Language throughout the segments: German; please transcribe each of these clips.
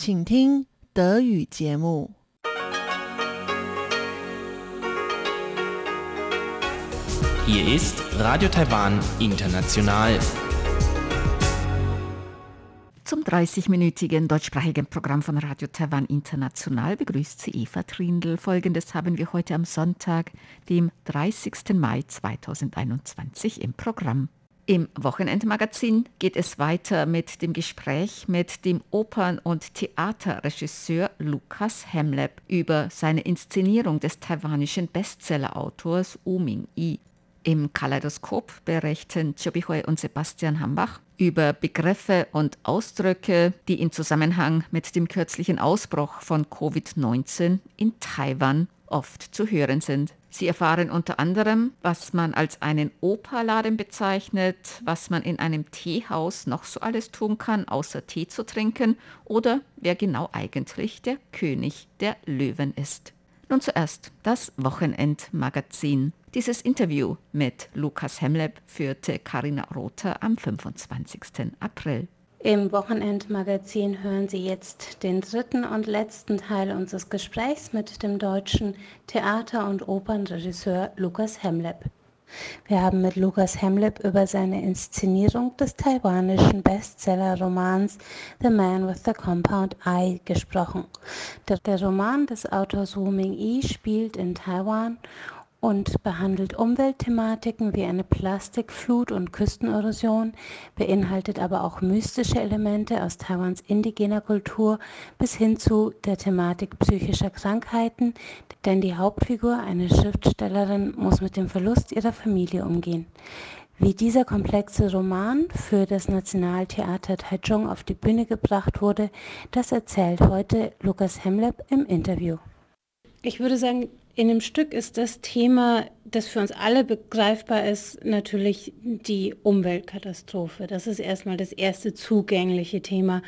请听德语节目。Hier ist Radio Taiwan International. Zum 30-minütigen deutschsprachigen Programm von Radio Taiwan International begrüßt sie Eva Trindl. Folgendes haben wir heute am Sonntag, dem 30. Mai 2021 im Programm. Im Wochenendmagazin geht es weiter mit dem Gespräch mit dem Opern- und Theaterregisseur Lukas Hemleb über seine Inszenierung des taiwanischen Bestsellerautors U Ming-i. Im Kaleidoskop berichten Chobihui und Sebastian Hambach über Begriffe und Ausdrücke, die in Zusammenhang mit dem kürzlichen Ausbruch von Covid-19 in Taiwan oft zu hören sind. Sie erfahren unter anderem, was man als einen Operladen bezeichnet, was man in einem Teehaus noch so alles tun kann, außer Tee zu trinken, oder wer genau eigentlich der König der Löwen ist. Nun zuerst das Wochenendmagazin. Dieses Interview mit Lukas Hemleb führte Karina Rother am 25. April. Im Wochenendmagazin hören Sie jetzt den dritten und letzten Teil unseres Gesprächs mit dem deutschen Theater- und Opernregisseur Lukas Hemleb. Wir haben mit Lukas Hemleb über seine Inszenierung des taiwanischen Bestsellerromans The Man with the Compound Eye gesprochen. Der, der Roman des Autors Wu Ming-i spielt in Taiwan und behandelt Umweltthematiken wie eine Plastikflut und Küstenerosion, beinhaltet aber auch mystische Elemente aus Taiwans indigener Kultur bis hin zu der Thematik psychischer Krankheiten, denn die Hauptfigur, eine Schriftstellerin, muss mit dem Verlust ihrer Familie umgehen. Wie dieser komplexe Roman für das Nationaltheater Taichung auf die Bühne gebracht wurde, das erzählt heute Lukas Hemleb im Interview. Ich würde sagen, in dem Stück ist das Thema, das für uns alle begreifbar ist, natürlich die Umweltkatastrophe. Das ist erstmal das erste zugängliche Thema.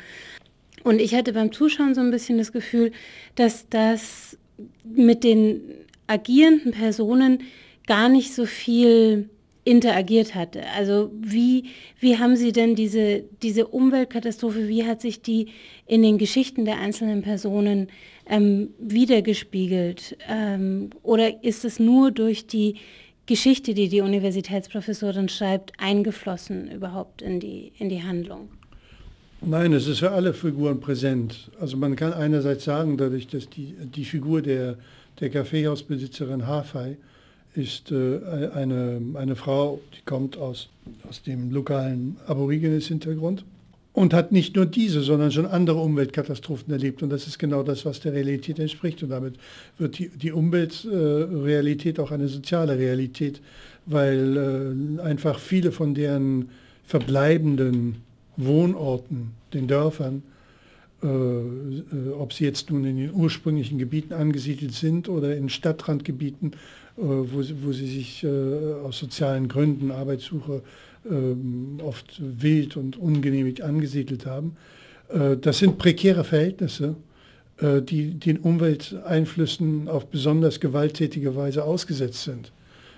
Und ich hatte beim Zuschauen so ein bisschen das Gefühl, dass das mit den agierenden Personen gar nicht so viel interagiert hatte. Also wie, wie haben Sie denn diese, diese Umweltkatastrophe, wie hat sich die in den Geschichten der einzelnen Personen ähm, wiedergespiegelt? Ähm, oder ist es nur durch die Geschichte, die die Universitätsprofessorin schreibt, eingeflossen überhaupt in die, in die Handlung? Nein, es ist für alle Figuren präsent. Also man kann einerseits sagen, dadurch, dass die, die Figur der, der Kaffeehausbesitzerin Hafei ist äh, eine, eine Frau, die kommt aus, aus dem lokalen Aborigines-Hintergrund und hat nicht nur diese, sondern schon andere Umweltkatastrophen erlebt. Und das ist genau das, was der Realität entspricht. Und damit wird die, die Umweltrealität auch eine soziale Realität, weil äh, einfach viele von deren verbleibenden Wohnorten, den Dörfern, äh, äh, ob sie jetzt nun in den ursprünglichen Gebieten angesiedelt sind oder in Stadtrandgebieten, wo, wo sie sich aus sozialen Gründen, Arbeitssuche, ähm, oft wild und ungenehmigt angesiedelt haben. Das sind prekäre Verhältnisse, die den Umwelteinflüssen auf besonders gewalttätige Weise ausgesetzt sind.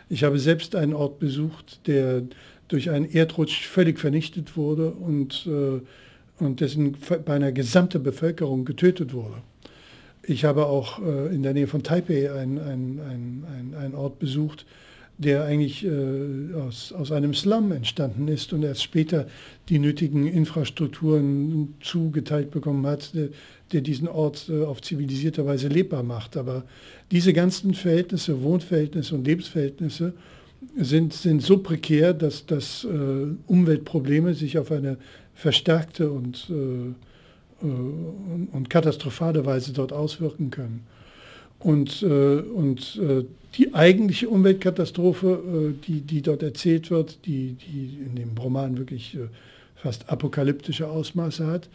Ich habe selbst einen Ort besucht, der durch einen Erdrutsch völlig vernichtet wurde und, und dessen beinahe gesamte Bevölkerung getötet wurde. Ich habe auch äh, in der Nähe von Taipei einen ein, ein, ein Ort besucht, der eigentlich äh, aus, aus einem Slum entstanden ist und erst später die nötigen Infrastrukturen zugeteilt bekommen hat, der, der diesen Ort äh, auf zivilisierte Weise lebbar macht. Aber diese ganzen Verhältnisse, Wohnverhältnisse und Lebensverhältnisse sind, sind so prekär, dass, dass äh, Umweltprobleme sich auf eine verstärkte und äh, äh, und katastrophale Weise dort auswirken können. Und, äh, und äh, die eigentliche Umweltkatastrophe, die, die dort erzählt wird, die, die in dem Roman wirklich fast apokalyptische Ausmaße hat,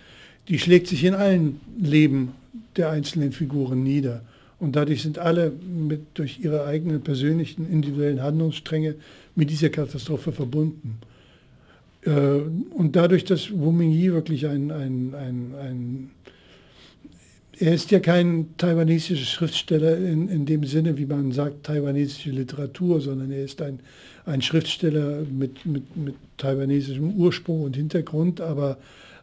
die schlägt sich in allen Leben der einzelnen Figuren nieder. Und dadurch sind alle mit, durch ihre eigenen persönlichen, individuellen Handlungsstränge mit dieser Katastrophe verbunden. Äh, und dadurch, dass Wu Mingyi wirklich ein, ein, ein, ein, er ist ja kein taiwanesischer Schriftsteller in, in dem Sinne, wie man sagt, taiwanesische Literatur, sondern er ist ein, ein Schriftsteller mit, mit, mit taiwanesischem Ursprung und Hintergrund, aber,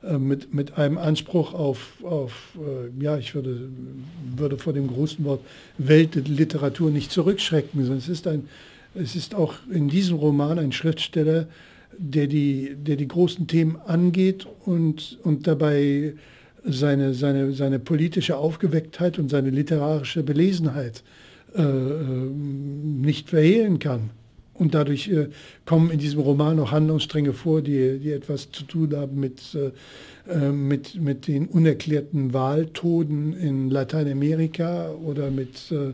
äh, mit, mit einem Anspruch auf, auf äh, ja, ich würde, würde vor dem großen Wort Weltliteratur nicht zurückschrecken, sondern es ist, ein, es ist auch in diesem Roman ein Schriftsteller, der die, der die großen Themen angeht und, und dabei seine, seine, seine politische Aufgewecktheit und seine literarische Belesenheit äh, äh nicht verhehlen kann. Und dadurch äh, kommen in diesem Roman auch Handlungsstränge vor, die, die etwas zu tun haben mit, äh, äh mit, mit den unerklärten Wahltoden in Lateinamerika oder mit, äh,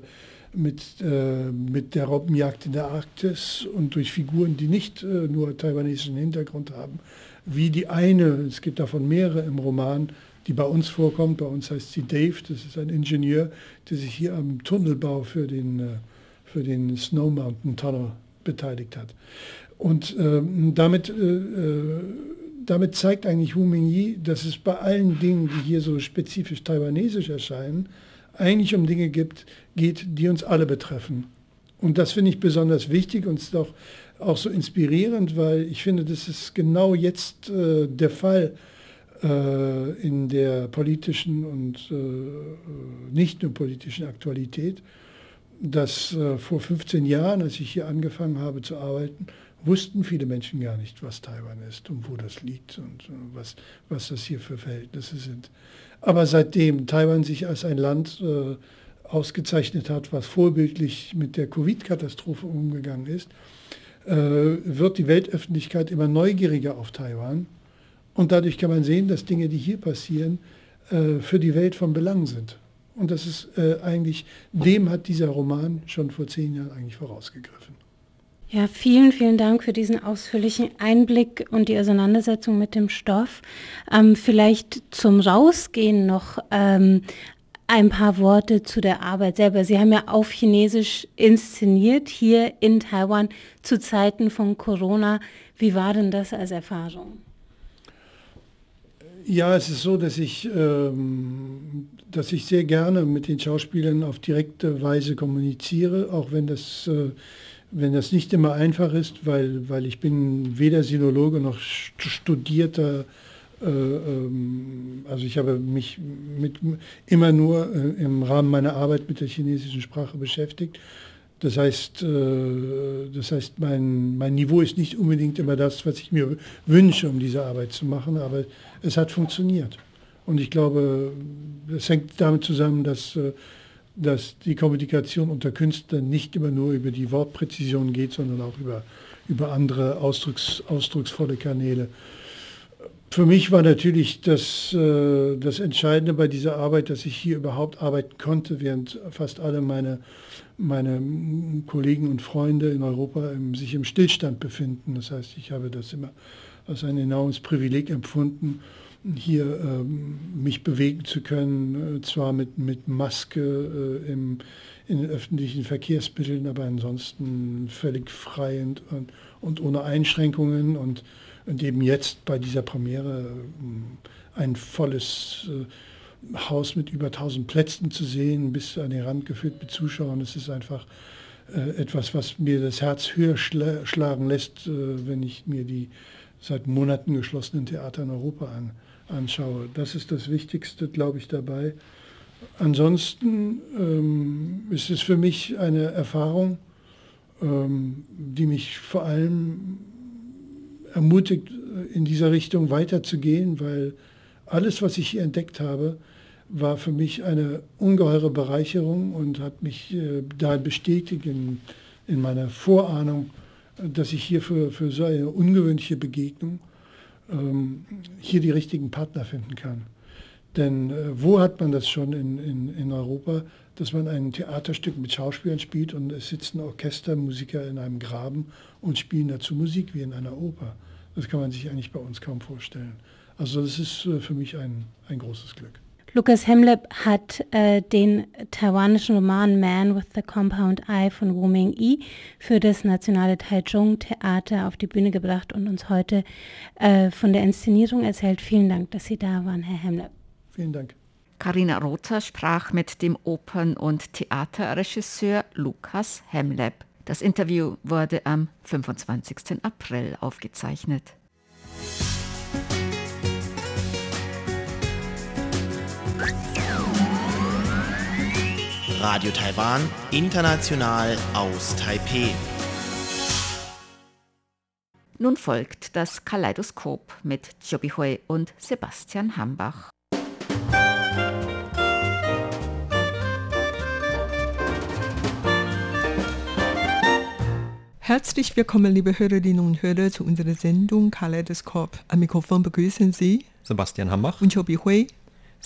mit, äh, mit der Robbenjagd in der Arktis und durch Figuren, die nicht nur taiwanesischen Hintergrund haben, wie die eine, es gibt davon mehrere im Roman, die bei uns vorkommt. Bei uns heißt sie Dave, das ist ein Ingenieur, der sich hier am Tunnelbau für den, für den Snow Mountain Tunnel beteiligt hat. Und ähm, damit, äh, äh, damit zeigt eigentlich Wu Mingyi, dass es bei allen Dingen, die hier so spezifisch taiwanesisch erscheinen, eigentlich um Dinge gibt, geht, die uns alle betreffen. Und das finde ich besonders wichtig und ist auch, auch so inspirierend, weil ich finde, das ist genau jetzt äh, der Fall äh, in der politischen und äh, nicht nur politischen Aktualität dass äh, vor 15 Jahren, als ich hier angefangen habe zu arbeiten, wussten viele Menschen gar nicht, was Taiwan ist und wo das liegt und äh, was, was das hier für Verhältnisse sind. Aber seitdem Taiwan sich als ein Land äh, ausgezeichnet hat, was vorbildlich mit der Covid-Katastrophe umgegangen ist, äh, wird die Weltöffentlichkeit immer neugieriger auf Taiwan. Und dadurch kann man sehen, dass Dinge, die hier passieren, äh, für die Welt von Belang sind. Und das ist äh, eigentlich, dem hat dieser Roman schon vor zehn Jahren eigentlich vorausgegriffen. Ja, vielen, vielen Dank für diesen ausführlichen Einblick und die Auseinandersetzung mit dem Stoff. Ähm, vielleicht zum Rausgehen noch ähm, ein paar Worte zu der Arbeit selber. Sie haben ja auf Chinesisch inszeniert hier in Taiwan zu Zeiten von Corona. Wie war denn das als Erfahrung? Ja, es ist so, dass ich, ähm, dass ich sehr gerne mit den Schauspielern auf direkte Weise kommuniziere, auch wenn das, äh, wenn das nicht immer einfach ist, weil, weil ich bin weder Sinologe noch studierter, äh, ähm, also ich habe mich mit, immer nur äh, im Rahmen meiner Arbeit mit der chinesischen Sprache beschäftigt. Das heißt, äh, das heißt mein, mein Niveau ist nicht unbedingt immer das, was ich mir wünsche, um diese Arbeit zu machen, aber es hat funktioniert. Und ich glaube, es hängt damit zusammen, dass, äh, dass die Kommunikation unter Künstlern nicht immer nur über die Wortpräzision geht, sondern auch über, über andere Ausdrucks, ausdrucksvolle Kanäle. Für mich war natürlich das, äh, das Entscheidende bei dieser Arbeit, dass ich hier überhaupt arbeiten konnte, während fast alle meine, meine Kollegen und Freunde in Europa sich im Stillstand befinden. Das heißt, ich habe das immer als ein enormes Privileg empfunden, hier ähm, mich bewegen zu können, äh, zwar mit, mit Maske äh, im, in den öffentlichen Verkehrsmitteln, aber ansonsten völlig frei und, und, und ohne Einschränkungen und, und eben jetzt bei dieser Premiere äh, ein volles äh, Haus mit über 1000 Plätzen zu sehen, bis an den Rand gefüllt mit Zuschauern. Es ist einfach äh, etwas, was mir das Herz höher schla schlagen lässt, äh, wenn ich mir die seit Monaten geschlossenen Theater in Europa an, anschaue. Das ist das Wichtigste, glaube ich, dabei. Ansonsten ähm, ist es für mich eine Erfahrung, ähm, die mich vor allem ermutigt, in dieser Richtung weiterzugehen, weil alles, was ich hier entdeckt habe, war für mich eine ungeheure Bereicherung und hat mich äh, da bestätigt in, in meiner Vorahnung, dass ich hier für, für so eine ungewöhnliche Begegnung ähm, hier die richtigen Partner finden kann. Denn äh, wo hat man das schon in, in, in Europa, dass man ein Theaterstück mit Schauspielern spielt und es sitzen Orchestermusiker in einem Graben und spielen dazu Musik wie in einer Oper. Das kann man sich eigentlich bei uns kaum vorstellen. Also das ist äh, für mich ein, ein großes Glück. Lukas Hemleb hat äh, den taiwanischen Roman Man with the Compound Eye von Wu Ming-i für das Nationale Taichung Theater auf die Bühne gebracht und uns heute äh, von der Inszenierung erzählt. Vielen Dank, dass Sie da waren, Herr Hemleb. Vielen Dank. Carina Rother sprach mit dem Opern- und Theaterregisseur Lukas Hemleb. Das Interview wurde am 25. April aufgezeichnet. Radio Taiwan, international aus Taipeh. Nun folgt das Kaleidoskop mit Joby Hui und Sebastian Hambach. Herzlich willkommen, liebe Hörerinnen und Hörer, zu unserer Sendung Kaleidoskop. Am Mikrofon begrüßen Sie Sebastian Hambach und Joby Hui.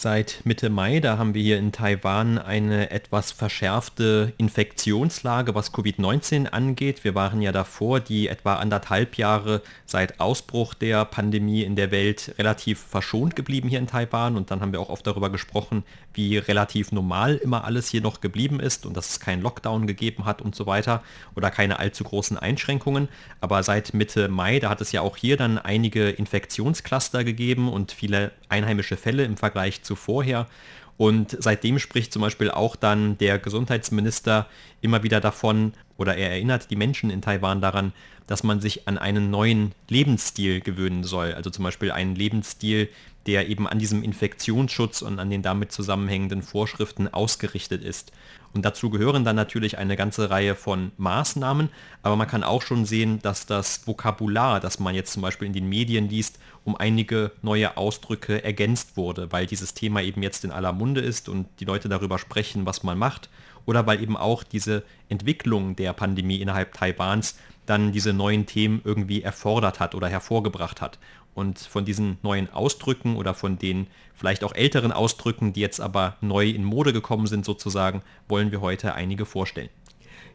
Seit Mitte Mai, da haben wir hier in Taiwan eine etwas verschärfte Infektionslage, was Covid-19 angeht. Wir waren ja davor die etwa anderthalb Jahre seit Ausbruch der Pandemie in der Welt relativ verschont geblieben hier in Taiwan. Und dann haben wir auch oft darüber gesprochen, wie relativ normal immer alles hier noch geblieben ist und dass es keinen Lockdown gegeben hat und so weiter oder keine allzu großen Einschränkungen. Aber seit Mitte Mai, da hat es ja auch hier dann einige Infektionscluster gegeben und viele einheimische Fälle im Vergleich zu vorher. Und seitdem spricht zum Beispiel auch dann der Gesundheitsminister immer wieder davon, oder er erinnert die Menschen in Taiwan daran, dass man sich an einen neuen Lebensstil gewöhnen soll. Also zum Beispiel einen Lebensstil, der eben an diesem Infektionsschutz und an den damit zusammenhängenden Vorschriften ausgerichtet ist. Und dazu gehören dann natürlich eine ganze Reihe von Maßnahmen, aber man kann auch schon sehen, dass das Vokabular, das man jetzt zum Beispiel in den Medien liest, um einige neue Ausdrücke ergänzt wurde, weil dieses Thema eben jetzt in aller Munde ist und die Leute darüber sprechen, was man macht, oder weil eben auch diese Entwicklung der Pandemie innerhalb Taiwans dann diese neuen Themen irgendwie erfordert hat oder hervorgebracht hat. Und von diesen neuen Ausdrücken oder von den vielleicht auch älteren Ausdrücken, die jetzt aber neu in Mode gekommen sind sozusagen, wollen wir heute einige vorstellen.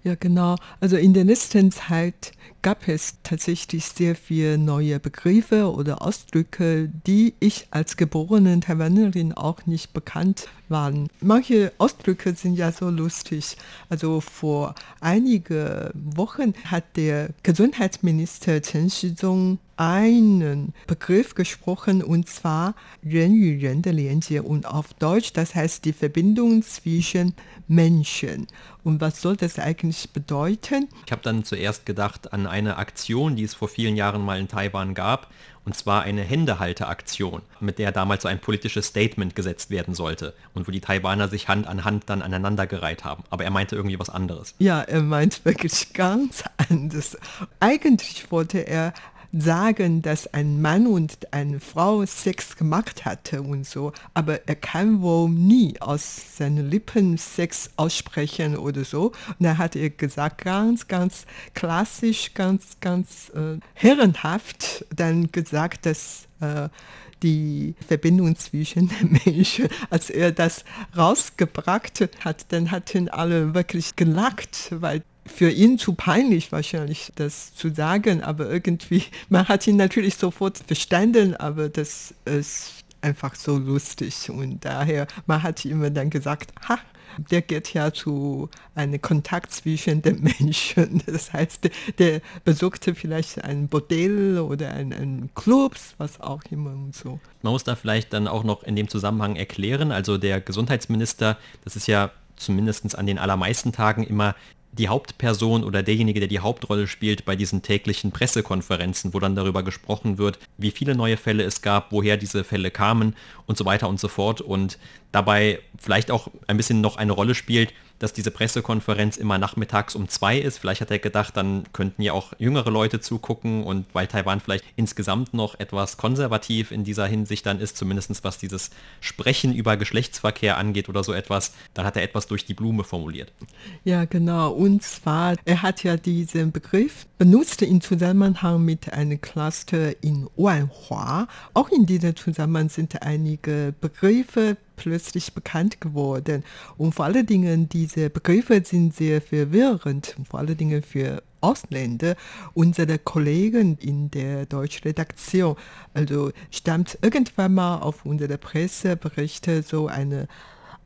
Ja, genau. Also in der letzten Zeit gab es tatsächlich sehr viele neue Begriffe oder Ausdrücke, die ich als geborene Taiwanerin auch nicht bekannt waren. Manche Ausdrücke sind ja so lustig. Also vor einigen Wochen hat der Gesundheitsminister Chen Shizong einen Begriff gesprochen und zwar Ren 与人的连接 und auf Deutsch, das heißt die Verbindung zwischen Menschen. Und was soll das eigentlich bedeuten? Ich habe dann zuerst gedacht an eine Aktion, die es vor vielen Jahren mal in Taiwan gab, und zwar eine Händehalteraktion, mit der damals so ein politisches Statement gesetzt werden sollte und wo die Taiwaner sich Hand an Hand dann aneinandergereiht haben. Aber er meinte irgendwie was anderes. Ja, er meint wirklich ganz anders. Eigentlich wollte er sagen, dass ein Mann und eine Frau Sex gemacht hatte und so, aber er kann wohl nie aus seinen Lippen Sex aussprechen oder so. Und da hat er gesagt, ganz, ganz klassisch, ganz, ganz äh, herrenhaft dann gesagt, dass äh, die Verbindung zwischen den Menschen. Als er das rausgebracht hat, dann hatten alle wirklich gelacht, weil für ihn zu peinlich wahrscheinlich, das zu sagen, aber irgendwie, man hat ihn natürlich sofort verstanden, aber das ist einfach so lustig und daher, man hat immer dann gesagt, ha, der geht ja zu einem Kontakt zwischen den Menschen. Das heißt, der besuchte vielleicht ein Bordell oder einen Club, was auch immer und so. Man muss da vielleicht dann auch noch in dem Zusammenhang erklären, also der Gesundheitsminister, das ist ja zumindest an den allermeisten Tagen immer die Hauptperson oder derjenige, der die Hauptrolle spielt bei diesen täglichen Pressekonferenzen, wo dann darüber gesprochen wird, wie viele neue Fälle es gab, woher diese Fälle kamen und so weiter und so fort. Und dabei vielleicht auch ein bisschen noch eine Rolle spielt, dass diese Pressekonferenz immer nachmittags um zwei ist. Vielleicht hat er gedacht, dann könnten ja auch jüngere Leute zugucken und weil Taiwan vielleicht insgesamt noch etwas konservativ in dieser Hinsicht dann ist, zumindest was dieses Sprechen über Geschlechtsverkehr angeht oder so etwas, dann hat er etwas durch die Blume formuliert. Ja, genau. Und zwar, er hat ja diesen Begriff benutzt in Zusammenhang mit einem Cluster in Wanhua. Auch in diesem Zusammenhang sind einige Begriffe plötzlich bekannt geworden. Und vor allen Dingen, diese Begriffe sind sehr verwirrend, vor allen Dingen für Ausländer. Unsere Kollegen in der deutschen Redaktion, also stammt irgendwann mal auf unsere Presseberichte so eine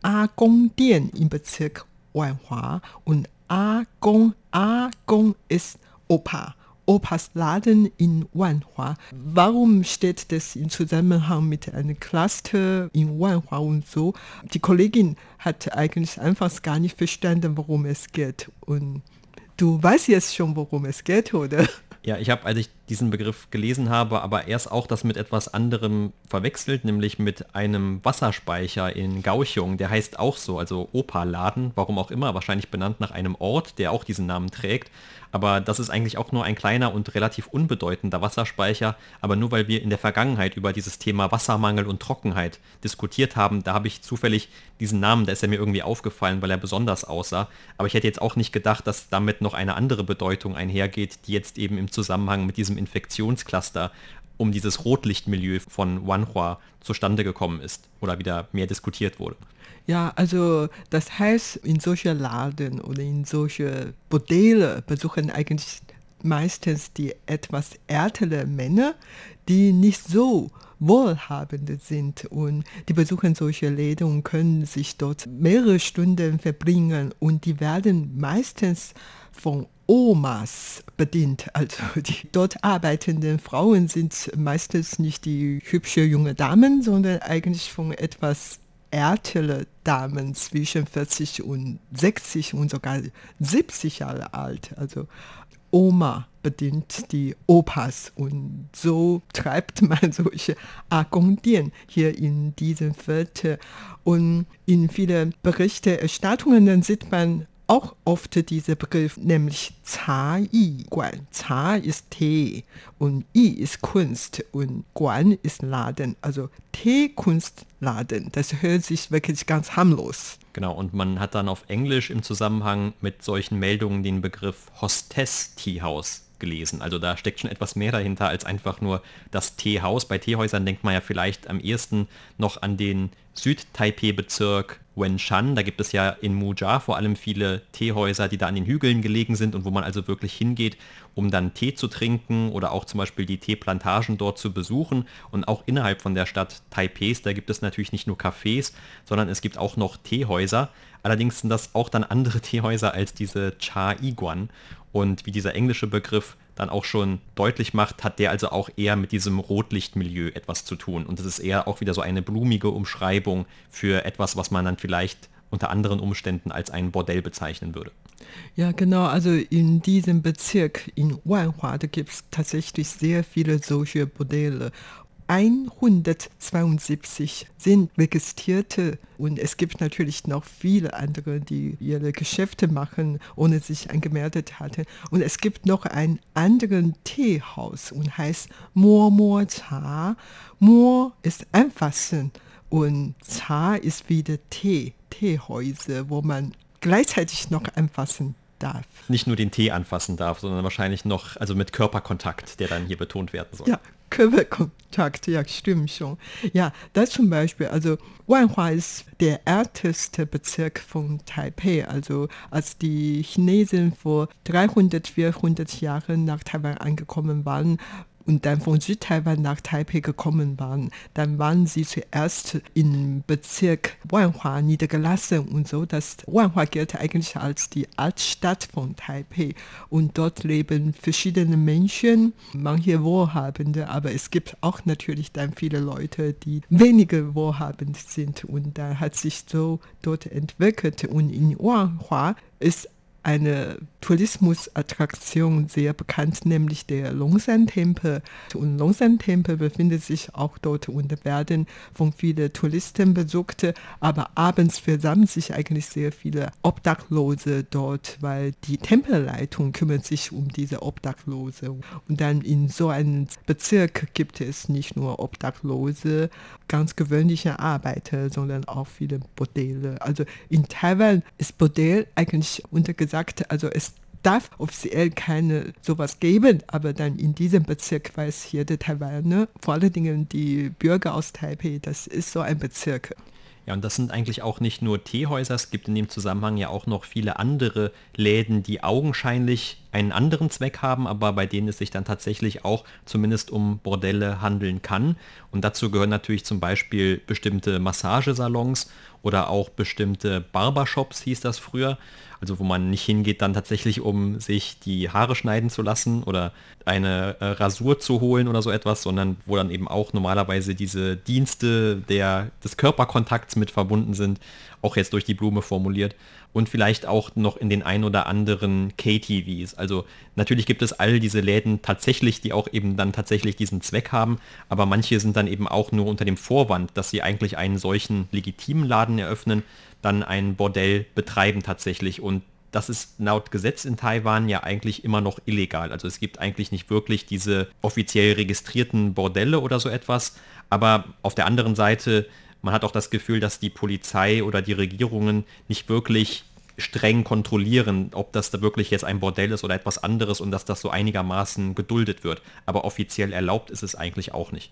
A-Gong-Dian im Bezirk Wanhua und A-Gong, A-Gong ist Opa. Opas Laden in Wanhua. Warum steht das im Zusammenhang mit einem Cluster in Wanhua und so? Die Kollegin hat eigentlich anfangs gar nicht verstanden, worum es geht. Und du weißt jetzt schon, worum es geht, oder? Ja, ich habe, als ich diesen Begriff gelesen habe, aber erst auch das mit etwas anderem verwechselt, nämlich mit einem Wasserspeicher in Gauchung. Der heißt auch so, also Opa-Laden, warum auch immer, wahrscheinlich benannt nach einem Ort, der auch diesen Namen trägt. Aber das ist eigentlich auch nur ein kleiner und relativ unbedeutender Wasserspeicher. Aber nur weil wir in der Vergangenheit über dieses Thema Wassermangel und Trockenheit diskutiert haben, da habe ich zufällig diesen Namen, da ist er mir irgendwie aufgefallen, weil er besonders aussah. Aber ich hätte jetzt auch nicht gedacht, dass damit noch eine andere Bedeutung einhergeht, die jetzt eben im Zusammenhang mit diesem Infektionscluster um dieses Rotlichtmilieu von Wanhua zustande gekommen ist oder wieder mehr diskutiert wurde. Ja, also das heißt, in solche Laden oder in solche Bordelle besuchen eigentlich meistens die etwas ältere Männer, die nicht so wohlhabend sind und die besuchen solche Läden und können sich dort mehrere Stunden verbringen und die werden meistens von Omas bedient. Also die dort arbeitenden Frauen sind meistens nicht die hübsche junge Damen, sondern eigentlich von etwas ältere Damen zwischen 40 und 60 und sogar 70 Jahre alt. Also Oma bedient die Opas und so treibt man solche Argondien hier in diesem Viertel. Und in vielen Berichterstattungen dann sieht man auch oft dieser Begriff, nämlich Yi Guan. Cha ist Tee und Yi ist Kunst und Guan ist Laden, also Teekunstladen. Das hört sich wirklich ganz harmlos. Genau, und man hat dann auf Englisch im Zusammenhang mit solchen Meldungen den Begriff Hostess Teehouse gelesen. Also da steckt schon etwas mehr dahinter als einfach nur das Teehaus. Bei Teehäusern denkt man ja vielleicht am ehesten noch an den Süd-Taipei-Bezirk Wenshan. Da gibt es ja in Mujia vor allem viele Teehäuser, die da an den Hügeln gelegen sind und wo man also wirklich hingeht, um dann Tee zu trinken oder auch zum Beispiel die Teeplantagen dort zu besuchen. Und auch innerhalb von der Stadt Taipehs, da gibt es natürlich nicht nur Cafés, sondern es gibt auch noch Teehäuser. Allerdings sind das auch dann andere Teehäuser als diese Cha Iguan. Und wie dieser englische Begriff dann auch schon deutlich macht, hat der also auch eher mit diesem Rotlichtmilieu etwas zu tun. Und das ist eher auch wieder so eine blumige Umschreibung für etwas, was man dann vielleicht unter anderen Umständen als ein Bordell bezeichnen würde. Ja, genau. Also in diesem Bezirk in Wanhua, gibt es tatsächlich sehr viele solche Bordelle. 172 sind registrierte und es gibt natürlich noch viele andere, die ihre Geschäfte machen, ohne sich angemeldet hatten. Und es gibt noch ein anderes Teehaus und heißt Mo Mo Cha. Mo ist anfassen und Cha ist wieder Tee, Teehäuser, wo man gleichzeitig noch anfassen darf. Nicht nur den Tee anfassen darf, sondern wahrscheinlich noch, also mit Körperkontakt, der dann hier betont werden soll. Ja, Körperkontakt, ja, stimmt schon. Ja, das zum Beispiel, also Wanhua ist der älteste Bezirk von Taipei. Also als die Chinesen vor 300, 400 Jahren nach Taiwan angekommen waren, und dann von Südtaiwan nach Taipei gekommen waren, dann waren sie zuerst im Bezirk Wanhua niedergelassen und so. Das Wanhua gilt eigentlich als die Altstadt von Taipei. Und dort leben verschiedene Menschen, manche wohlhabende, aber es gibt auch natürlich dann viele Leute, die weniger wohlhabend sind. Und da hat sich so dort entwickelt. Und in Wanhua ist eine Tourismusattraktion sehr bekannt, nämlich der Longsan-Tempel. Und Longsan-Tempel befindet sich auch dort und werden von vielen Touristen besucht, aber abends versammeln sich eigentlich sehr viele Obdachlose dort, weil die Tempelleitung kümmert sich um diese Obdachlose. Und dann in so einem Bezirk gibt es nicht nur Obdachlose, ganz gewöhnliche Arbeiter, sondern auch viele Bordelle. Also in Taiwan ist Bordell eigentlich untergesagt, also es darf offiziell keine sowas geben, aber dann in diesem Bezirk weiß jeder Taiwaner, vor allen Dingen die Bürger aus Taipei, das ist so ein Bezirk. Ja, und das sind eigentlich auch nicht nur Teehäuser, es gibt in dem Zusammenhang ja auch noch viele andere Läden, die augenscheinlich einen anderen Zweck haben, aber bei denen es sich dann tatsächlich auch zumindest um Bordelle handeln kann. Und dazu gehören natürlich zum Beispiel bestimmte Massagesalons oder auch bestimmte Barbershops, hieß das früher. Also wo man nicht hingeht dann tatsächlich, um sich die Haare schneiden zu lassen oder eine äh, Rasur zu holen oder so etwas, sondern wo dann eben auch normalerweise diese Dienste der, des Körperkontakts mit verbunden sind, auch jetzt durch die Blume formuliert. Und vielleicht auch noch in den ein oder anderen KTVs, Also natürlich gibt es all diese Läden tatsächlich, die auch eben dann tatsächlich diesen Zweck haben, aber manche sind dann eben auch nur unter dem Vorwand, dass sie eigentlich einen solchen legitimen Laden eröffnen, dann ein Bordell betreiben tatsächlich und das ist laut Gesetz in Taiwan ja eigentlich immer noch illegal. Also es gibt eigentlich nicht wirklich diese offiziell registrierten Bordelle oder so etwas. Aber auf der anderen Seite, man hat auch das Gefühl, dass die Polizei oder die Regierungen nicht wirklich streng kontrollieren, ob das da wirklich jetzt ein Bordell ist oder etwas anderes und dass das so einigermaßen geduldet wird. Aber offiziell erlaubt ist es eigentlich auch nicht.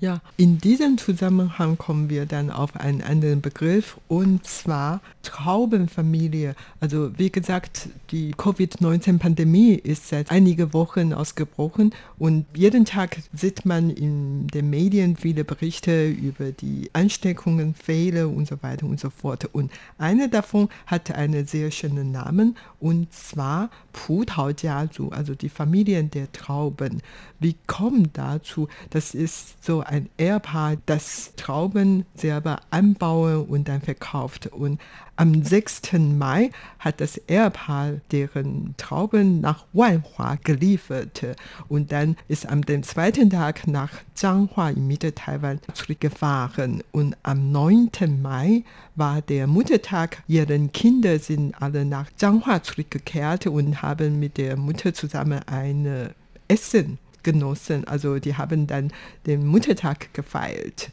Ja, in diesem Zusammenhang kommen wir dann auf einen anderen Begriff und zwar Traubenfamilie. Also wie gesagt, die Covid-19-Pandemie ist seit einigen Wochen ausgebrochen und jeden Tag sieht man in den Medien viele Berichte über die Ansteckungen, Fehler und so weiter und so fort. Und eine davon hat einen sehr schönen Namen und zwar Putaujiazu, also die Familien der Trauben. Wie kommt dazu? Das ist so ein Ehepaar, das Trauben selber anbauen und dann verkauft. Und am 6. Mai hat das Ehepaar deren Trauben nach Wanhua geliefert und dann ist am dem zweiten Tag nach Zhanghua in Mitte-Taiwan zurückgefahren. Und am 9. Mai war der Muttertag. Ihre Kinder sind alle nach Zhanghua zurückgekehrt und haben mit der Mutter zusammen ein Essen genossen. Also die haben dann den Muttertag gefeiert.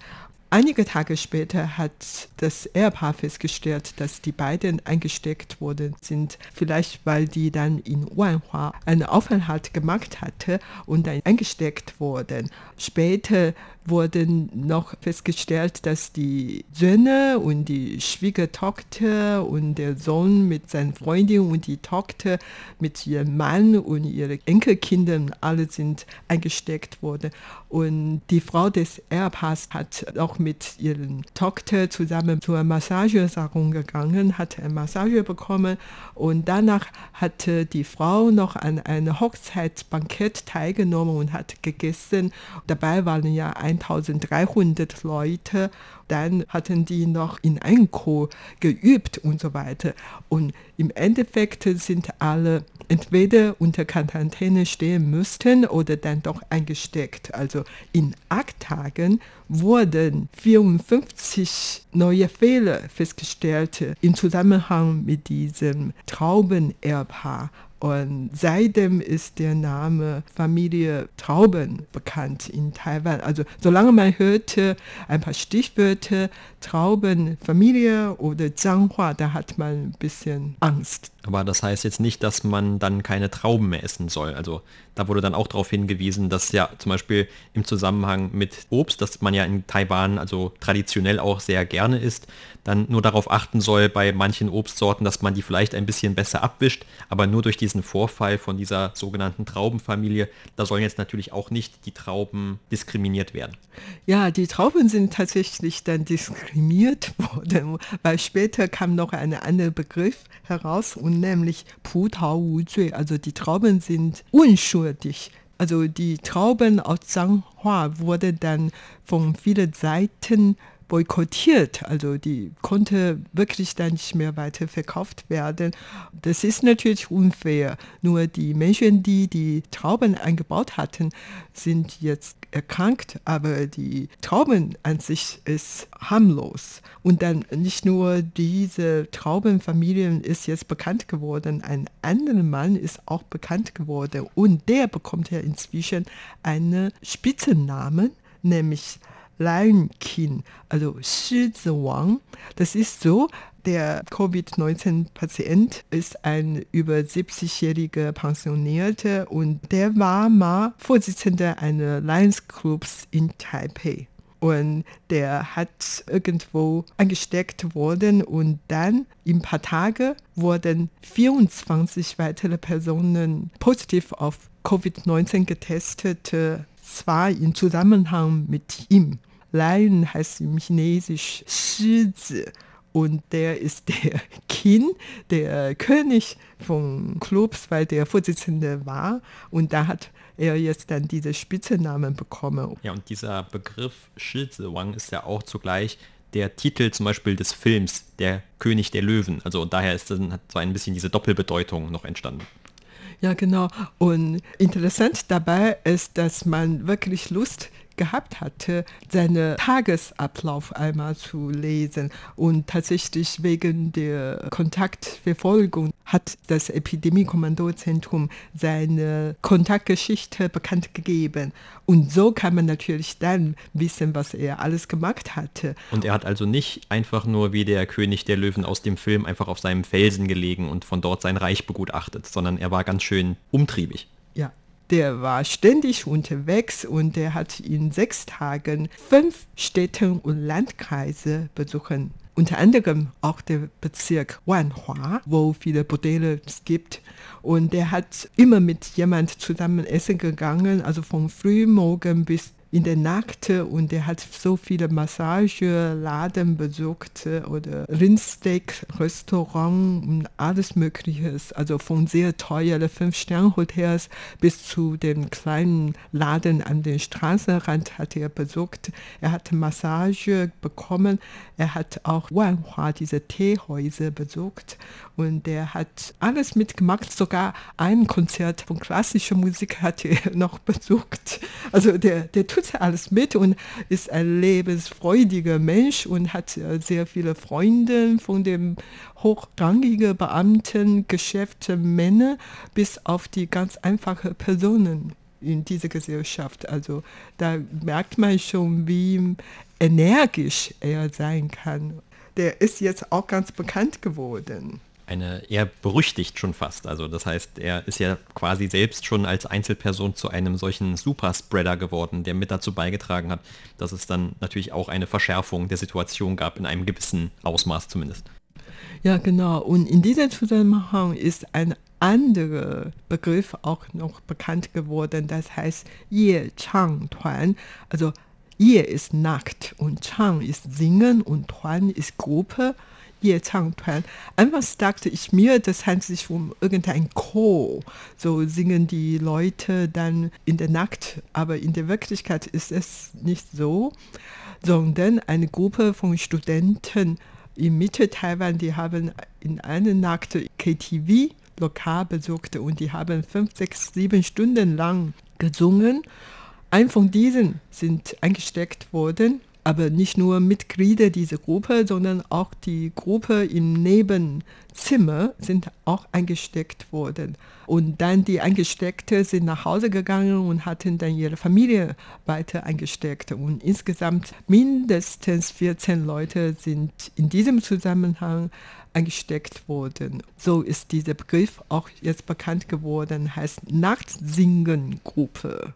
Einige Tage später hat das Ehepaar festgestellt, dass die beiden eingesteckt worden sind. Vielleicht weil die dann in Wanhua einen Aufenthalt gemacht hatte und dann eingesteckt wurden. Später wurden noch festgestellt, dass die Söhne und die Schwiegertochter und der Sohn mit seinen Freundin und die Tochter mit ihrem Mann und ihren Enkelkindern alle sind eingesteckt worden. Und die Frau des Ehepaars hat auch mit ihren Tochter zusammen zur Massagesalon gegangen, hat eine Massage bekommen und danach hatte die Frau noch an einem Hochzeitsbankett teilgenommen und hat gegessen. Dabei waren ja ein 1300 Leute. Dann hatten die noch in Enko geübt und so weiter. Und im Endeffekt sind alle entweder unter Quarantäne stehen müssten oder dann doch eingesteckt. Also in acht Tagen wurden 54 neue Fehler festgestellt im Zusammenhang mit diesem Traubenerbpaar. Und seitdem ist der Name Familie Trauben bekannt in Taiwan. Also solange man hörte ein paar Stichwörter Traubenfamilie oder Zhanghua, da hat man ein bisschen Angst. Aber das heißt jetzt nicht, dass man dann keine Trauben mehr essen soll. Also da wurde dann auch darauf hingewiesen, dass ja zum Beispiel im Zusammenhang mit Obst, das man ja in Taiwan also traditionell auch sehr gerne isst, dann nur darauf achten soll bei manchen Obstsorten, dass man die vielleicht ein bisschen besser abwischt. Aber nur durch diesen Vorfall von dieser sogenannten Traubenfamilie, da sollen jetzt natürlich auch nicht die Trauben diskriminiert werden. Ja, die Trauben sind tatsächlich dann diskriminiert worden, weil später kam noch ein anderer Begriff heraus und nämlich Wuzui, also die Trauben sind unschuldig. Also die Trauben aus Zhanghua wurden dann von vielen Seiten boykottiert. Also die konnte wirklich dann nicht mehr weiter verkauft werden. Das ist natürlich unfair. Nur die Menschen, die die Trauben eingebaut hatten, sind jetzt erkrankt, aber die Trauben an sich ist harmlos. Und dann nicht nur diese Traubenfamilien ist jetzt bekannt geworden, ein anderer Mann ist auch bekannt geworden und der bekommt ja inzwischen einen Spitzennamen, nämlich Lion King, also Shizi Wang. Das ist so, der Covid-19-Patient ist ein über 70-jähriger Pensionierte und der war mal Vorsitzender eines Lions Clubs in Taipei. Und der hat irgendwo angesteckt worden und dann in ein paar Tage wurden 24 weitere Personen positiv auf Covid-19 getestet, zwar im Zusammenhang mit ihm. Lion heißt im Chinesisch Shizi und der ist der Qin, der König von Clubs, weil der Vorsitzende war und da hat er jetzt dann diese Spitzennamen bekommen. Ja, und dieser Begriff Shizi Wang ist ja auch zugleich der Titel zum Beispiel des Films Der König der Löwen. Also daher ist dann hat so ein bisschen diese Doppelbedeutung noch entstanden. Ja, genau. Und interessant dabei ist, dass man wirklich Lust gehabt hatte, seinen Tagesablauf einmal zu lesen. Und tatsächlich wegen der Kontaktverfolgung hat das Epidemie-Kommandozentrum seine Kontaktgeschichte bekannt gegeben. Und so kann man natürlich dann wissen, was er alles gemacht hatte. Und er hat also nicht einfach nur wie der König der Löwen aus dem Film einfach auf seinem Felsen gelegen und von dort sein Reich begutachtet, sondern er war ganz schön umtriebig. Ja, der war ständig unterwegs und der hat in sechs Tagen fünf Städte und Landkreise besuchen. Unter anderem auch der Bezirk Wanhua, wo viele Bordelle es gibt. Und der hat immer mit jemand zusammen essen gegangen, also von frühmorgen bis in der Nacht und er hat so viele Massageladen besucht oder Rindsteak-Restaurant und alles Mögliche. Also von sehr teuren Fünf-Sterne-Hotels bis zu dem kleinen Laden an den Straßenrand hat er besucht. Er hat Massage bekommen. Er hat auch Wanhua, diese Teehäuser besucht und er hat alles mitgemacht. Sogar ein Konzert von klassischer Musik hat er noch besucht. Also der, der tut alles mit und ist ein lebensfreudiger Mensch und hat sehr viele Freunde von dem hochrangigen Beamten, Geschäftsmänner bis auf die ganz einfachen Personen in dieser Gesellschaft. Also da merkt man schon, wie energisch er sein kann. Der ist jetzt auch ganz bekannt geworden eine eher berüchtigt schon fast. Also das heißt, er ist ja quasi selbst schon als Einzelperson zu einem solchen Superspreader geworden, der mit dazu beigetragen hat, dass es dann natürlich auch eine Verschärfung der Situation gab, in einem gewissen Ausmaß zumindest. Ja, genau. Und in diesem Zusammenhang ist ein anderer Begriff auch noch bekannt geworden, das heißt Ye Chang Tuan. Also Ye ist nackt und Chang ist singen und Tuan ist Gruppe. Yezhang-Tuan. Anfangs dachte ich mir, das handelt sich um irgendein Chor. So singen die Leute dann in der Nacht, aber in der Wirklichkeit ist es nicht so, sondern eine Gruppe von Studenten in Mitte-Taiwan, die haben in einer Nacht KTV lokal besucht und die haben fünf, sechs, sieben Stunden lang gesungen. Ein von diesen sind eingesteckt worden aber nicht nur Mitglieder dieser Gruppe, sondern auch die Gruppe im Nebenzimmer sind auch eingesteckt worden. Und dann die Eingesteckte sind nach Hause gegangen und hatten dann ihre Familie weiter eingesteckt. Und insgesamt mindestens 14 Leute sind in diesem Zusammenhang eingesteckt worden. So ist dieser Begriff auch jetzt bekannt geworden, heißt Nachtsingen-Gruppe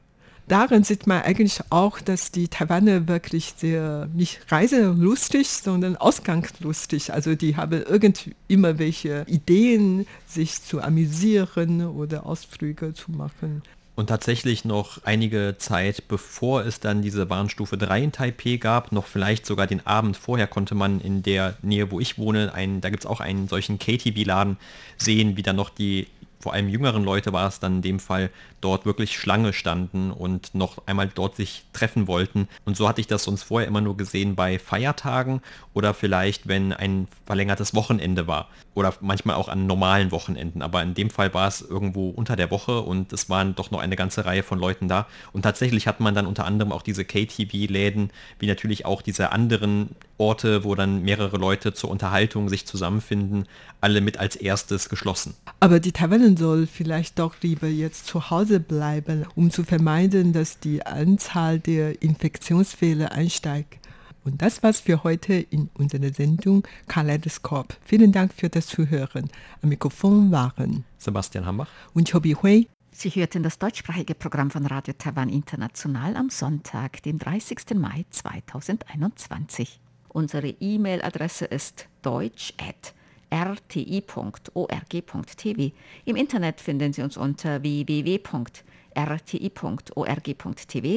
darin sieht man eigentlich auch, dass die Taiwaner wirklich sehr, nicht reiselustig, sondern ausgangslustig. Also die haben irgendwie immer welche Ideen, sich zu amüsieren oder Ausflüge zu machen. Und tatsächlich noch einige Zeit bevor es dann diese Warnstufe 3 in Taipei gab, noch vielleicht sogar den Abend vorher konnte man in der Nähe, wo ich wohne, einen, da gibt es auch einen solchen KTV-Laden sehen, wie dann noch die vor allem jüngeren Leute war es dann in dem Fall, dort wirklich Schlange standen und noch einmal dort sich treffen wollten. Und so hatte ich das sonst vorher immer nur gesehen bei Feiertagen oder vielleicht, wenn ein verlängertes Wochenende war oder manchmal auch an normalen Wochenenden. Aber in dem Fall war es irgendwo unter der Woche und es waren doch noch eine ganze Reihe von Leuten da. Und tatsächlich hat man dann unter anderem auch diese KTV-Läden, wie natürlich auch diese anderen Orte, wo dann mehrere Leute zur Unterhaltung sich zusammenfinden, alle mit als erstes geschlossen. Aber die Taverne soll vielleicht doch lieber jetzt zu Hause bleiben, um zu vermeiden, dass die Anzahl der Infektionsfälle ansteigt. Und das war's für heute in unserer Sendung Kaleidoskop. Vielen Dank für das Zuhören. Am Mikrofon waren Sebastian Hambach und Chobi Hui. Sie hörten das deutschsprachige Programm von Radio Taiwan International am Sonntag, den 30. Mai 2021. Unsere E-Mail-Adresse ist deutsch.rti.org.tv. Im Internet finden Sie uns unter www.rti.org.tv,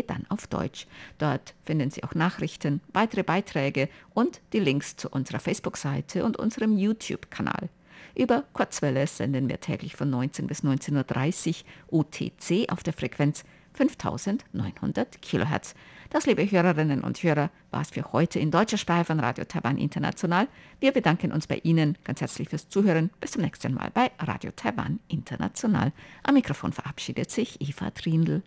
dann auf Deutsch. Dort finden Sie auch Nachrichten, weitere Beiträge und die Links zu unserer Facebook-Seite und unserem YouTube-Kanal. Über Kurzwelle senden wir täglich von 19 bis 19.30 Uhr UTC auf der Frequenz 5900 Kilohertz. Das, liebe Hörerinnen und Hörer, war es für heute in deutscher Sprache von Radio Taiwan International. Wir bedanken uns bei Ihnen ganz herzlich fürs Zuhören. Bis zum nächsten Mal bei Radio Taiwan International. Am Mikrofon verabschiedet sich Eva Trindl.